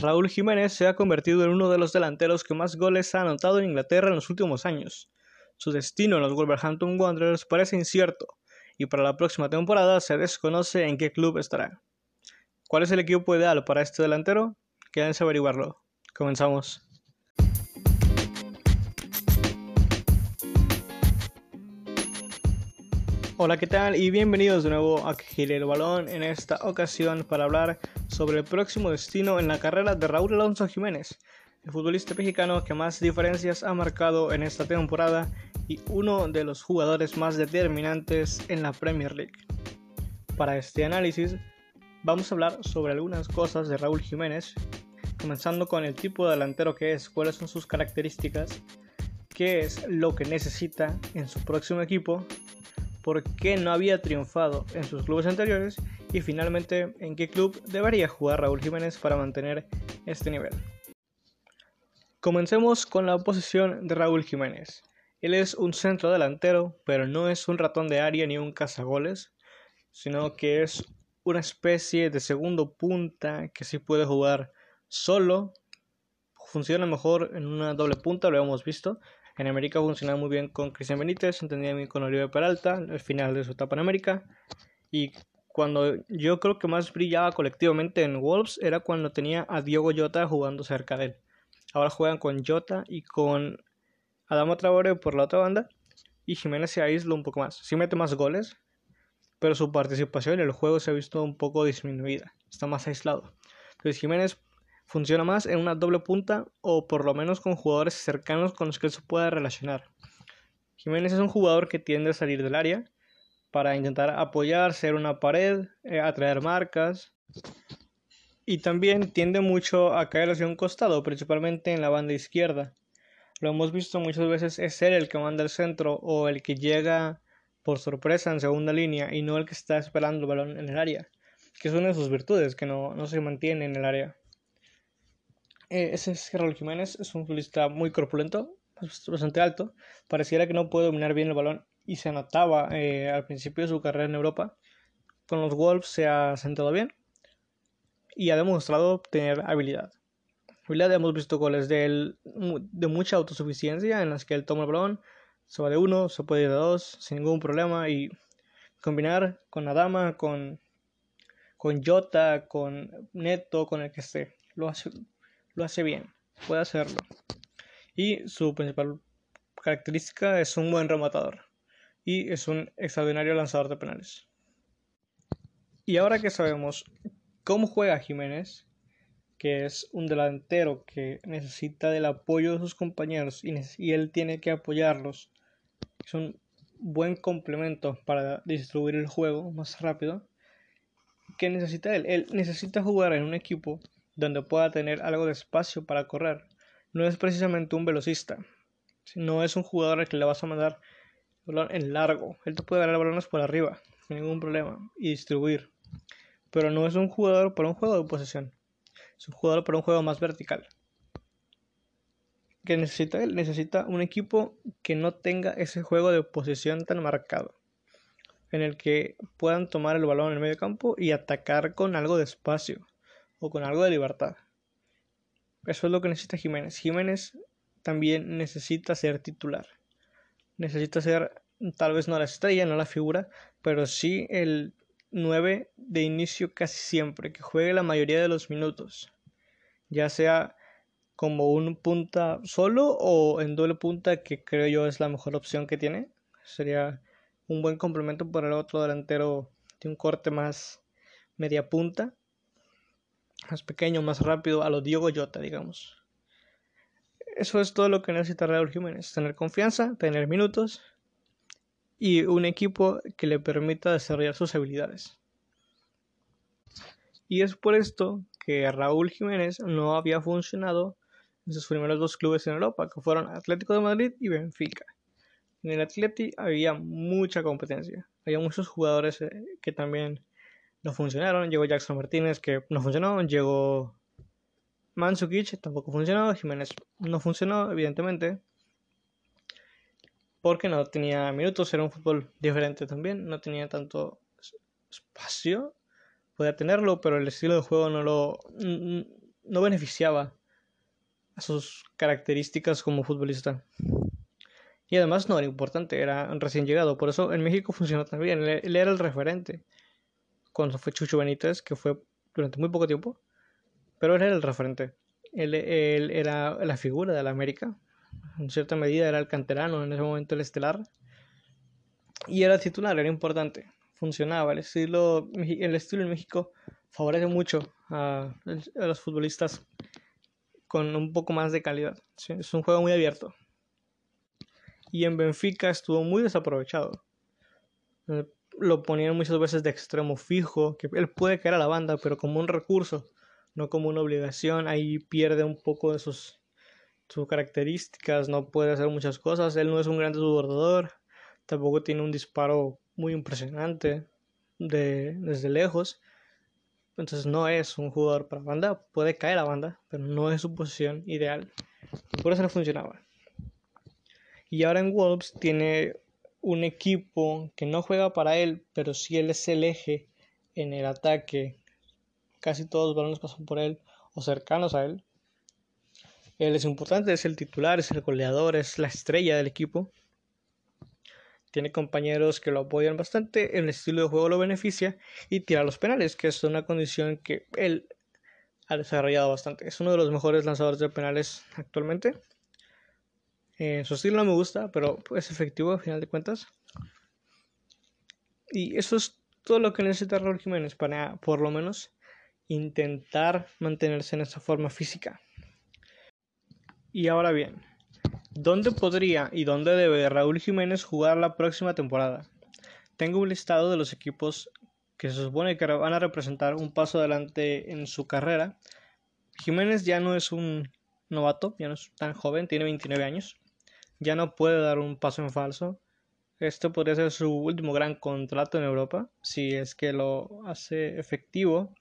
Raúl Jiménez se ha convertido en uno de los delanteros que más goles ha anotado en Inglaterra en los últimos años. Su destino en los Wolverhampton Wanderers parece incierto, y para la próxima temporada se desconoce en qué club estará. ¿Cuál es el equipo ideal para este delantero? Quédense averiguarlo. Comenzamos. Hola, ¿qué tal? Y bienvenidos de nuevo a Gire el Balón en esta ocasión para hablar sobre el próximo destino en la carrera de Raúl Alonso Jiménez, el futbolista mexicano que más diferencias ha marcado en esta temporada y uno de los jugadores más determinantes en la Premier League. Para este análisis vamos a hablar sobre algunas cosas de Raúl Jiménez, comenzando con el tipo de delantero que es, cuáles son sus características, qué es lo que necesita en su próximo equipo por qué no había triunfado en sus clubes anteriores y finalmente en qué club debería jugar Raúl Jiménez para mantener este nivel. Comencemos con la posición de Raúl Jiménez. Él es un centro delantero, pero no es un ratón de área ni un cazagoles, sino que es una especie de segundo punta que sí puede jugar solo. Funciona mejor en una doble punta, lo hemos visto, en América funcionaba muy bien con Cristian Benítez, entendía bien con Oliver Peralta, al final de su etapa en América. Y cuando yo creo que más brillaba colectivamente en Wolves era cuando tenía a Diogo Jota jugando cerca de él. Ahora juegan con Jota y con Adamo Traore por la otra banda. Y Jiménez se aísla un poco más. Sí mete más goles, pero su participación en el juego se ha visto un poco disminuida. Está más aislado. Entonces Jiménez funciona más en una doble punta o por lo menos con jugadores cercanos con los que se pueda relacionar. Jiménez es un jugador que tiende a salir del área para intentar apoyar, ser una pared, eh, atraer marcas y también tiende mucho a caer hacia un costado, principalmente en la banda izquierda. Lo hemos visto muchas veces es él el que manda el centro o el que llega por sorpresa en segunda línea y no el que está esperando el balón en el área, que es una de sus virtudes, que no, no se mantiene en el área. Eh, ese es Raúl Jiménez, es un futbolista muy corpulento, bastante alto. Pareciera que no puede dominar bien el balón y se notaba eh, al principio de su carrera en Europa. Con los Wolves se ha sentado bien y ha demostrado tener habilidad. Habilidad hemos visto goles de él de mucha autosuficiencia en las que él toma el balón, se va de uno, se puede ir de dos sin ningún problema y combinar con Adama, con, con Jota, con Neto, con el que esté. Lo hace lo hace bien, puede hacerlo. Y su principal característica es un buen rematador y es un extraordinario lanzador de penales. Y ahora que sabemos cómo juega Jiménez, que es un delantero que necesita del apoyo de sus compañeros y, él tiene que apoyarlos, es un buen complemento para distribuir el juego más rápido. ¿Qué necesita él? Él necesita jugar en un equipo donde pueda tener algo de espacio para correr. No es precisamente un velocista. No es un jugador al que le vas a mandar el balón en largo. Él te puede dar balones por arriba, sin ningún problema, y distribuir. Pero no es un jugador para un juego de posesión. Es un jugador para un juego más vertical. ¿Qué necesita? Necesita un equipo que no tenga ese juego de posesión tan marcado. En el que puedan tomar el balón en el medio campo y atacar con algo de espacio o con algo de libertad. Eso es lo que necesita Jiménez. Jiménez también necesita ser titular. Necesita ser tal vez no la estrella, no la figura, pero sí el 9 de inicio casi siempre, que juegue la mayoría de los minutos. Ya sea como un punta solo o en doble punta, que creo yo es la mejor opción que tiene. Sería un buen complemento para el otro delantero de un corte más media punta más pequeño, más rápido, a lo Diego Jota, digamos. Eso es todo lo que necesita Raúl Jiménez, tener confianza, tener minutos y un equipo que le permita desarrollar sus habilidades. Y es por esto que Raúl Jiménez no había funcionado en sus primeros dos clubes en Europa, que fueron Atlético de Madrid y Benfica. En el Atlético había mucha competencia, había muchos jugadores eh, que también no funcionaron. Llegó Jackson Martínez, que no funcionó. Llegó Mansukic, tampoco funcionó. Jiménez no funcionó, evidentemente. Porque no tenía minutos, era un fútbol diferente también. No tenía tanto espacio. Podía tenerlo, pero el estilo de juego no lo, no beneficiaba a sus características como futbolista. Y además no era importante, era recién llegado. Por eso en México funcionó también. Él, él era el referente. Cuando fue Chucho Benítez, que fue durante muy poco tiempo. Pero él era el referente. Él, él era la figura de la América. En cierta medida era el canterano, en ese momento el estelar. Y era titular, era importante. Funcionaba. El estilo, el estilo en México favorece mucho a, los futbolistas con un poco más de calidad. Es un juego muy abierto y en Benfica estuvo muy desaprovechado. Lo ponían muchas veces de extremo fijo, que él puede caer a la banda, pero como un recurso, no como una obligación. Ahí pierde un poco de sus, sus características, no puede hacer muchas cosas. Él no es un gran desbordador, tampoco tiene un disparo muy impresionante de, desde lejos. Entonces no es un jugador para banda, puede caer a banda, pero no es su posición ideal. Por eso no funcionaba. Y ahora en Wolves tiene un equipo que no juega para él, pero sí él es el eje en el ataque. Casi todos los balones pasan por él o cercanos a él. Él es importante, es el titular, es el goleador, es la estrella del equipo. Tiene compañeros que lo apoyan bastante, el estilo de juego lo beneficia y tira los penales, que es una condición que él ha desarrollado bastante. Es uno de los mejores lanzadores de penales actualmente. Eh, su estilo no me gusta, pero es efectivo a final de cuentas. Y eso es todo lo que necesita Raúl Jiménez para, por lo menos, intentar mantenerse en esa forma física. Y ahora bien, ¿dónde podría y dónde debe Raúl Jiménez jugar la próxima temporada? Tengo un listado de los equipos que se supone que van a representar un paso adelante en su carrera. Jiménez ya no es un novato, ya no es tan joven, tiene 29 años ya no puede dar un paso en falso. Esto podría ser su último gran contrato en Europa. Si es que lo hace efectivo,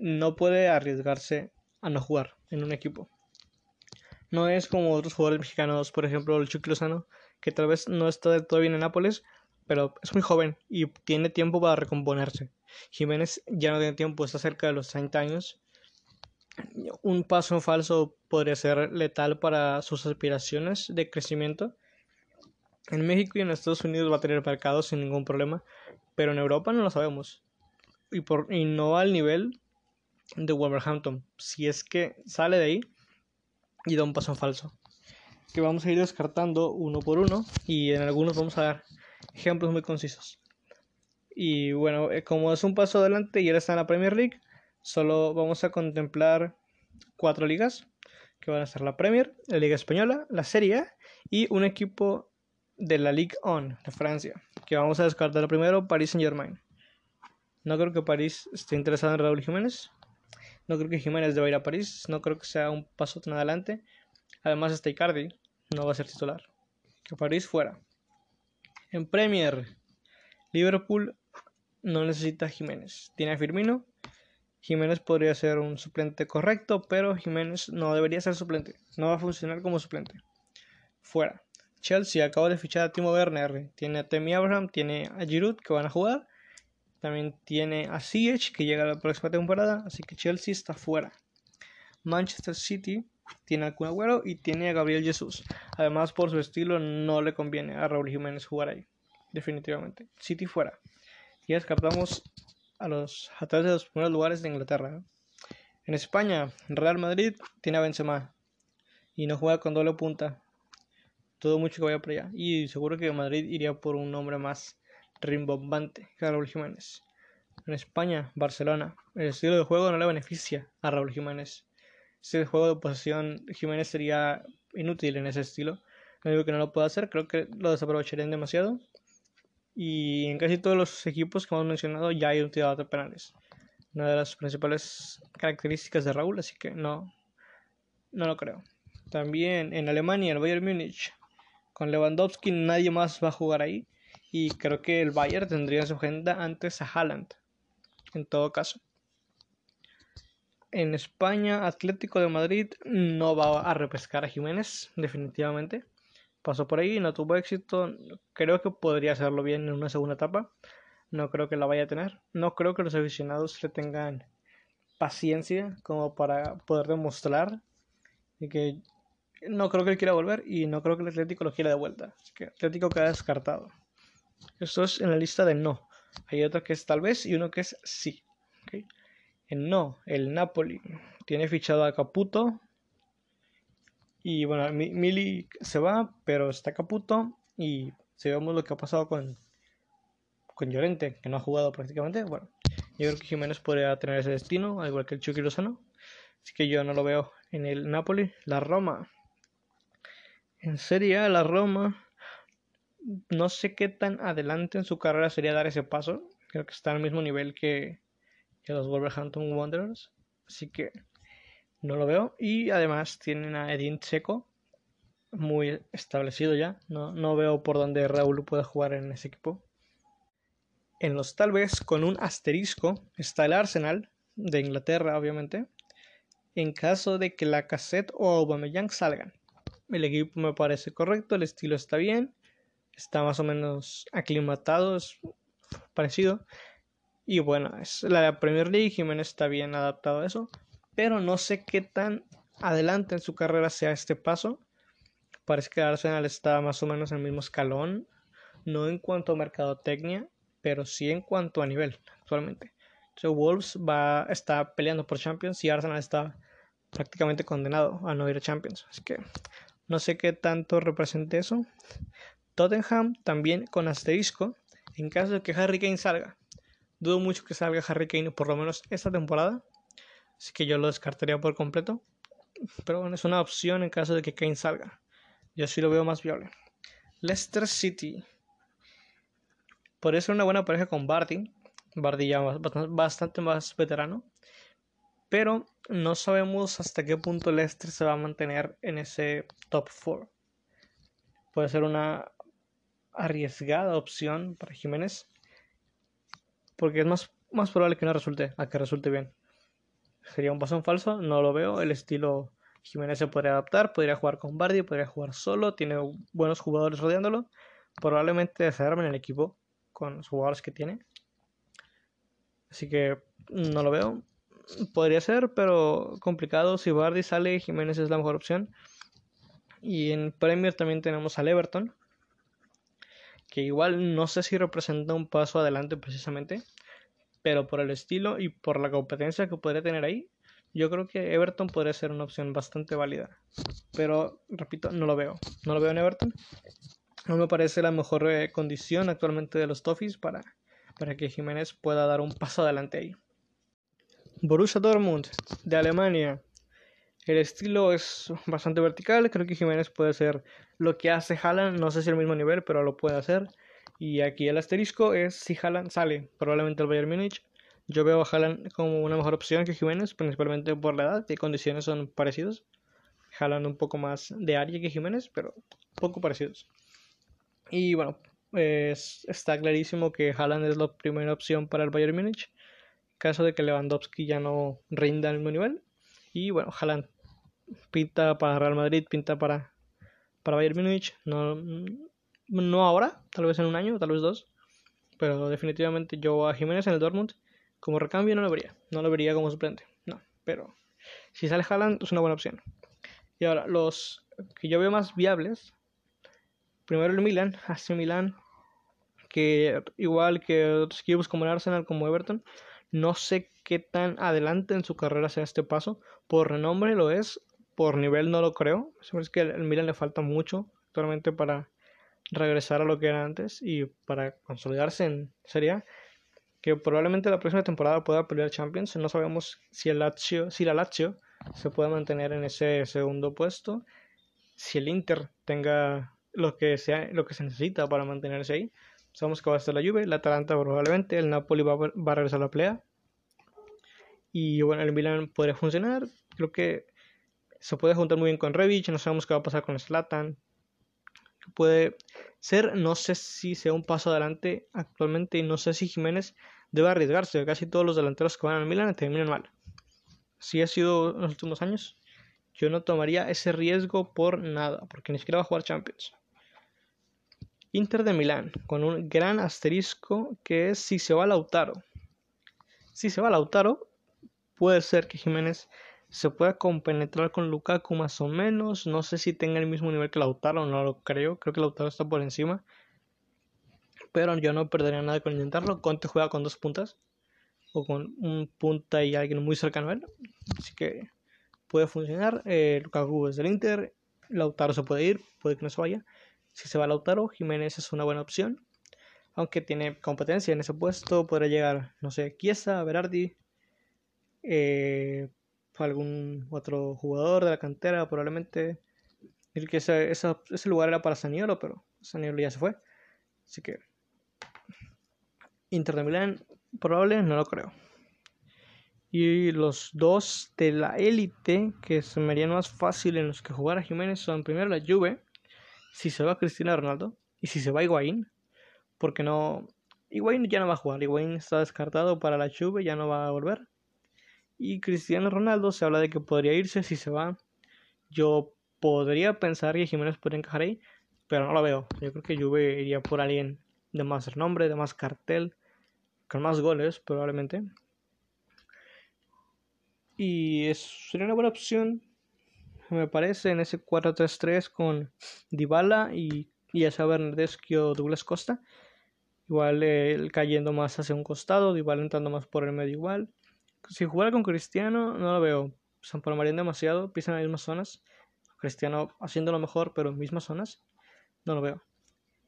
no puede arriesgarse a no jugar en un equipo. No es como otros jugadores mexicanos, por ejemplo el Chucky Lozano, que tal vez no está del todo bien en Nápoles, pero es muy joven y tiene tiempo para recomponerse. Jiménez ya no tiene tiempo, está cerca de los 30 años un paso falso podría ser letal para sus aspiraciones de crecimiento. En México y en Estados Unidos va a tener mercado sin ningún problema, pero en Europa no lo sabemos. Y, por, y no al nivel de Wolverhampton. Si es que sale de ahí y da un paso falso. Que vamos a ir descartando uno por uno y en algunos vamos a dar ejemplos muy concisos. Y bueno, eh, como es un paso adelante y él está en la Premier League, solo vamos a contemplar cuatro ligas, que van a ser la Premier, la Liga Española, la Serie A y un equipo de la Ligue 1 de Francia, que vamos a descartar primero, Paris Saint Germain. No creo que París esté interesado en Raúl Jiménez. No creo que Jiménez deba ir a París. No creo que sea un paso tan adelante. Además, este Icardi no va a ser titular. Que París fuera. En Premier, Liverpool no necesita Jiménez. Tiene a Firmino Jiménez podría ser un suplente correcto, pero Jiménez no debería ser suplente. No va a funcionar como suplente. Fuera. Chelsea acaba de fichar a Timo Werner. Tiene a Temi Abraham, tiene a Giroud que van a jugar. También tiene a Ziyech que llega la próxima temporada. Así que Chelsea está fuera. Manchester City tiene a Kun y tiene a Gabriel Jesús. Además, por su estilo, no le conviene a Raúl Jiménez jugar ahí. Definitivamente. City fuera. Y descartamos a los atrás de los primeros lugares de Inglaterra. En España, Real Madrid tiene a Benzema y no juega con doble punta. Todo mucho que vaya para allá. Y seguro que Madrid iría por un nombre más rimbombante que Raúl Jiménez. En España, Barcelona. El estilo de juego no le beneficia a Raúl Jiménez. Ese juego de posición, Jiménez sería inútil en ese estilo. No digo que no lo pueda hacer, creo que lo desaprovecharían demasiado y en casi todos los equipos que hemos mencionado ya hay un tirador de penales. Una de las principales características de Raúl, así que no, no lo creo. También en Alemania, el Bayern Múnich, con Lewandowski nadie más va a jugar ahí. Y creo que el Bayern tendría en su agenda antes a Haaland, en todo caso. En España, Atlético de Madrid no va a repescar a Jiménez, definitivamente pasó por ahí, no tuvo éxito. Creo que podría hacerlo bien en una segunda etapa. No creo que la vaya a tener. No creo que los aficionados le tengan paciencia como para poder demostrar que no creo que él quiera volver y no creo que el Atlético lo quiera de vuelta. Así que Atlético queda descartado. Esto es en la lista de no. Hay otro que es tal vez y uno que es sí. En no, el Napoli tiene fichado a Caputo. Y bueno, Mili se va, pero está Caputo. Y si vemos lo que ha pasado con, con Llorente, que no ha jugado prácticamente, bueno, yo creo que Jiménez podría tener ese destino, al igual que el Chucky Lozano. Así que yo no lo veo en el Napoli. La Roma. En Serie la Roma. No sé qué tan adelante en su carrera sería dar ese paso. Creo que está al mismo nivel que, que los Wolverhampton Wanderers. Así que no lo veo. Y además tienen a Edin Checo. Muy establecido ya. No, no veo por dónde Raúl pueda jugar en ese equipo. En los tal vez con un asterisco está el Arsenal de Inglaterra, obviamente. En caso de que la cassette o Aubameyang salgan. El equipo me parece correcto, el estilo está bien, está más o menos aclimatado, es parecido. Y bueno, es la Premier League, Jiménez está bien adaptado a eso. Pero no sé qué tan adelante en su carrera sea este paso. Parece que Arsenal está más o menos en el mismo escalón. No en cuanto a mercadotecnia, pero sí en cuanto a nivel actualmente. Entonces Wolves va, está peleando por Champions y Arsenal está prácticamente condenado a no ir a Champions. Así que no sé qué tanto represente eso. Tottenham también con asterisco en caso de que Harry Kane salga. Dudo mucho que salga Harry Kane por lo menos esta temporada. Así que yo lo descartaría por completo. Pero bueno, es una opción en caso de que Kane salga. Yo sí lo veo más viable. Leicester City Podría ser una buena pareja con Barty. Barty ya bastante más veterano. Pero no sabemos hasta qué punto Leicester se va a mantener en ese top 4. Puede ser una arriesgada opción para Jiménez. Porque es más, más probable que no resulte a que resulte bien. Sería un pasón falso, no lo veo. El estilo Jiménez se podría adaptar, podría jugar con Bardi, podría jugar solo, tiene buenos jugadores rodeándolo. Probablemente se armen el equipo con los jugadores que tiene. Así que no lo veo. Podría ser, pero complicado. Si Bardi sale, Jiménez es la mejor opción. Y en Premier también tenemos al Everton. Que igual no sé si representa un paso adelante precisamente. Pero por el estilo y por la competencia que podría tener ahí, yo creo que Everton podría ser una opción bastante válida. Pero, repito, no lo veo. No lo veo en Everton no me parece la mejor eh, condición actualmente de los Toffees para, para que Jiménez pueda dar un paso adelante ahí. Borussia Dortmund de Alemania. El estilo es bastante vertical. Creo que Jiménez puede hacer lo que hace Haaland. No sé si al mismo nivel, pero lo puede hacer. Y aquí el asterisco es si Haaland sale, probablemente el Bayern Múnich. Yo veo a Haaland como una mejor opción que Jiménez, principalmente por la edad y condiciones son parecidos. Haaland un poco más de área que Jiménez, pero poco parecidos. Y bueno, pues está clarísimo que Haaland es la primera opción para el Bayern Múnich. Caso de que Lewandowski ya no rinda al mismo nivel. Y bueno, Haaland pinta para Real Madrid, pinta para, para Bayern Múnich. No, no ahora, tal vez en un año, tal vez dos. Pero definitivamente yo a Jiménez en el Dortmund como recambio no lo vería. No lo vería como suplente. No, pero si sale Haaland es una buena opción. Y ahora, los que yo veo más viables primero el Milan, hace Milan, que igual que otros equipos como el Arsenal, como Everton, no sé qué tan adelante en su carrera sea este paso. Por renombre lo es, por nivel no lo creo. Es que al Milan le falta mucho actualmente para regresar a lo que era antes y para consolidarse en Serie Que probablemente la próxima temporada pueda pelear Champions. No sabemos si el Lazio, si la Lazio se puede mantener en ese segundo puesto. Si el Inter tenga lo que, sea, lo que se necesita para mantenerse ahí. Sabemos que va a ser la Juve, la Atalanta probablemente, el Napoli va, a regresar a la pelea. Y bueno, el Milan podría funcionar. Creo que se puede juntar muy bien con Revich. No sabemos qué va a pasar con Slatan. Puede ser, no sé si sea un paso adelante actualmente. Y no sé si Jiménez debe arriesgarse. Casi todos los delanteros que van al Milan terminan mal. Si ha sido en los últimos años. Yo no tomaría ese riesgo por nada. Porque ni siquiera va a jugar Champions. Inter de Milán, con un gran asterisco que es si se va Lautaro. Si se va Lautaro, puede ser que Jiménez se pueda compenetrar con Lukaku más o menos. No sé si tenga el mismo nivel que Lautaro, no lo creo. Creo que Lautaro está por encima. Pero yo no perdería nada con intentarlo. Conte juega con dos puntas. O con un punta y alguien muy cercano a él. Así que puede funcionar. Eh, Lukaku es del Inter. Lautaro se puede ir, puede que no se vaya. Si se va Lautaro, Jiménez es una buena opción. Aunque tiene competencia en ese puesto, podrá llegar, no sé, Chiesa, Berardi, eh, algún otro jugador de la cantera, probablemente. que ese, ese, lugar era para Saniolo, pero Saniolo ya se fue. Así que. Inter de Milán, probable, no lo creo. Y los dos de la élite que se me harían más fácil en los que jugara Jiménez son primero la Juve, si se va Cristiano Ronaldo, y si se va Higuaín, porque no. Higuaín ya no va a jugar, Higuaín está descartado para la Juve, ya no va a volver. Y Cristiano Ronaldo se habla de que podría irse si se va. Yo podría pensar que Jiménez podría encajar ahí, pero no lo veo. Yo creo que Juve iría por alguien de más renombre, de más cartel, con más goles probablemente. Y es, sería una buena opción, me parece, en ese 4-3-3 con Dybala y, y ya sea Bernardeschi o Douglas Costa. Igual él cayendo más hacia un costado, Dybala entrando más por el medio igual. Si jugara con Cristiano, no lo veo. Se empalmarían demasiado, pisan las mismas zonas. Cristiano haciendo mejor, pero en mismas zonas. No lo veo.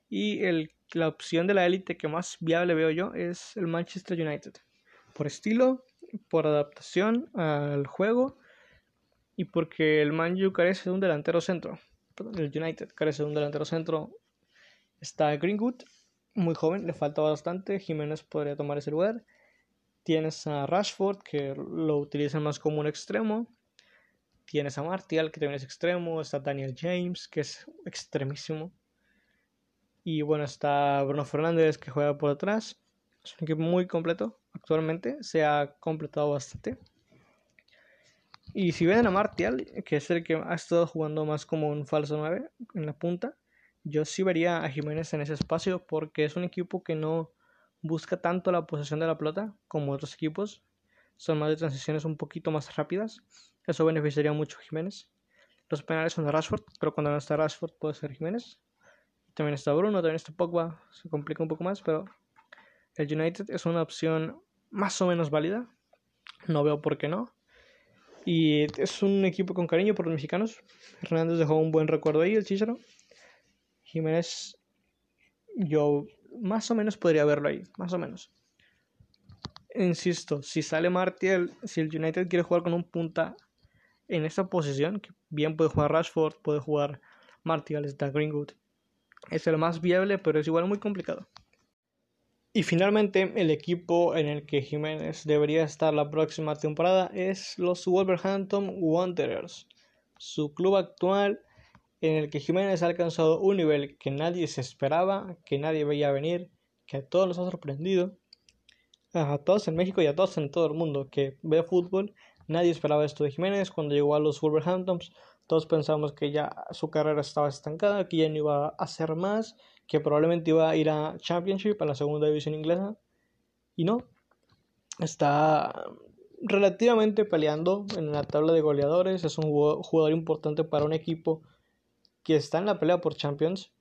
Y el, la opción de la élite que más viable veo yo es el Manchester United. Por estilo, por adaptación al juego y porque el Man U carece de un delantero centro. El United carece de un delantero centro. Está Greenwood, muy joven, le falta bastante. Jiménez podría tomar ese lugar. Tienes a Rashford, que lo utilizan más como un extremo. Tienes a Martial, que también es extremo. Está Daniel James, que es extremísimo. Y bueno, está Bruno Fernández, que juega por atrás. Es un equipo muy completo actualmente. Se ha completado bastante. Y si ven a Martial, que es el que ha estado jugando más como un falso 9 en la punta, yo sí vería a Jiménez en ese espacio porque es un equipo que no busca tanto la posesión de la pelota como otros equipos. Son más de transiciones un poquito más rápidas. Eso beneficiaría mucho a Jiménez. Los penales son de Rashford, pero cuando no está Rashford puede ser Jiménez. También está Bruno, también está Pogba. Se complica un poco más, pero el United es una opción más o menos válida. No veo por qué no. Y es un equipo con cariño por los mexicanos. Hernández dejó un buen recuerdo ahí, el Chicharo. Jiménez, yo más o menos podría verlo ahí, más o menos. Insisto, si sale Martial, si el United quiere jugar con un punta en esa posición, que bien puede jugar Rashford, puede jugar Martial, está Greenwood, es el más viable, pero es igual muy complicado. Y finalmente, el equipo en el que Jiménez debería estar la próxima temporada es los Wolverhampton Wanderers, su club actual en el que Jiménez ha alcanzado un nivel que nadie se esperaba, que nadie veía venir, que a todos nos ha sorprendido, a todos en México y a todos en todo el mundo que ve fútbol, nadie esperaba esto de Jiménez. Cuando llegó a los Wolverhamptons, todos pensamos que ya su carrera estaba estancada, que ya no iba a hacer más, que probablemente iba a ir a Championship, a la segunda división inglesa, y no, está relativamente peleando en la tabla de goleadores, es un jugador importante para un equipo que está en la pelea por Champions,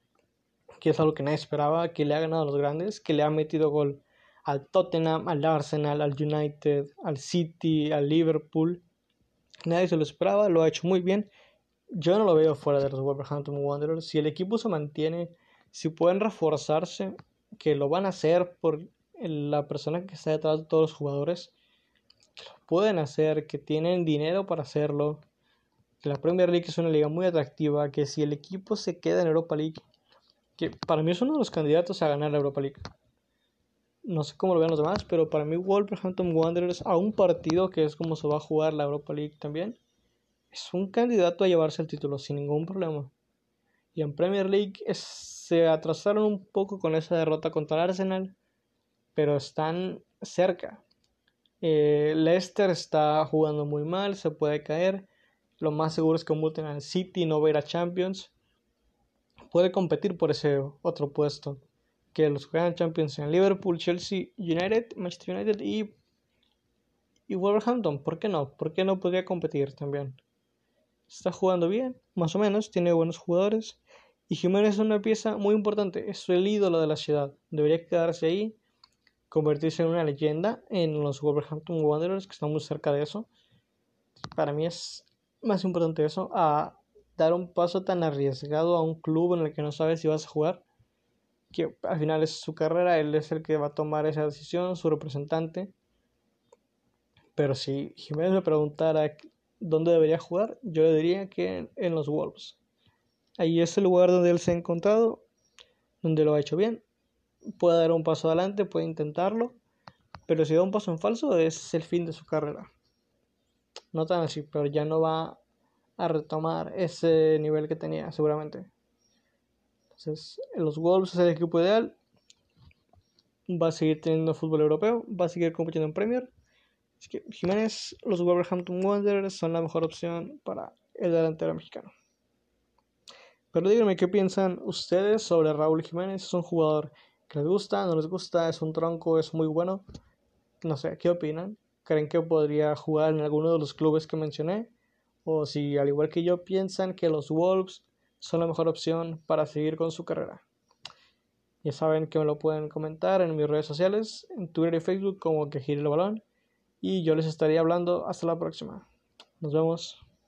que es algo que nadie esperaba, que le ha ganado a los grandes, que le ha metido gol al Tottenham, al Arsenal, al United, al City, al Liverpool. Nadie se lo esperaba, lo ha hecho muy bien. Yo no lo veo fuera de los Wolverhampton Wanderers. Si el equipo se mantiene, si pueden reforzarse, que lo van a hacer por la persona que está detrás de todos los jugadores, que lo pueden hacer, que tienen dinero para hacerlo, que la Premier League es una liga muy atractiva, que si el equipo se queda en Europa League, que para mí es uno de los candidatos a ganar la Europa League. No sé cómo lo ven los demás, pero para mí Wolverhampton Wanderers a un partido que es como se va a jugar la Europa League también, es un candidato a llevarse el título sin ningún problema. Y en Premier League se atrasaron un poco con esa derrota contra el Arsenal, pero están cerca. Eh, Leicester está jugando muy mal, se puede caer. Lo más seguro es que multen al City, no ver a Champions. Puede competir por ese otro puesto. Que los juegan Champions en Liverpool, Chelsea, United, Manchester United y, Y Wolverhampton, ¿por qué no? ¿Por qué no podría competir también? Está jugando bien, más o menos, tiene buenos jugadores. Y Jiménez es una pieza muy importante, es el ídolo de la ciudad. Debería quedarse ahí, convertirse en una leyenda en los Wolverhampton Wanderers, que están muy cerca de eso. Para mí es más importante eso a dar un paso tan arriesgado a un club en el que no sabes si vas a jugar, que al final es su carrera, él es el que va a tomar esa decisión, su representante. Pero si Jiménez me preguntara dónde debería jugar, yo le diría que en los Wolves. Ahí es el lugar donde él se ha encontrado, donde lo ha hecho bien. Puede dar un paso adelante, puede intentarlo, pero si da un paso en falso es el fin de su carrera. No tan así, pero ya no va a retomar ese nivel que tenía seguramente. Entonces, los Wolves es el equipo ideal. Va a seguir teniendo fútbol europeo, va a seguir compitiendo en Premier. Así que Jiménez, los Wolverhampton Wanderers son la mejor opción para el delantero mexicano. Pero díganme qué piensan ustedes sobre Raúl Jiménez. ¿Es un jugador que les gusta, no les gusta? ¿Es un tronco? ¿Es muy bueno? No sé, ¿qué opinan? ¿Creen que podría jugar en alguno de los clubes que mencioné? o si al igual que yo piensan que los Wolves son la mejor opción para seguir con su carrera. Ya saben que me lo pueden comentar en mis redes sociales, en Twitter y Facebook como que gire el balón y yo les estaría hablando hasta la próxima. Nos vemos.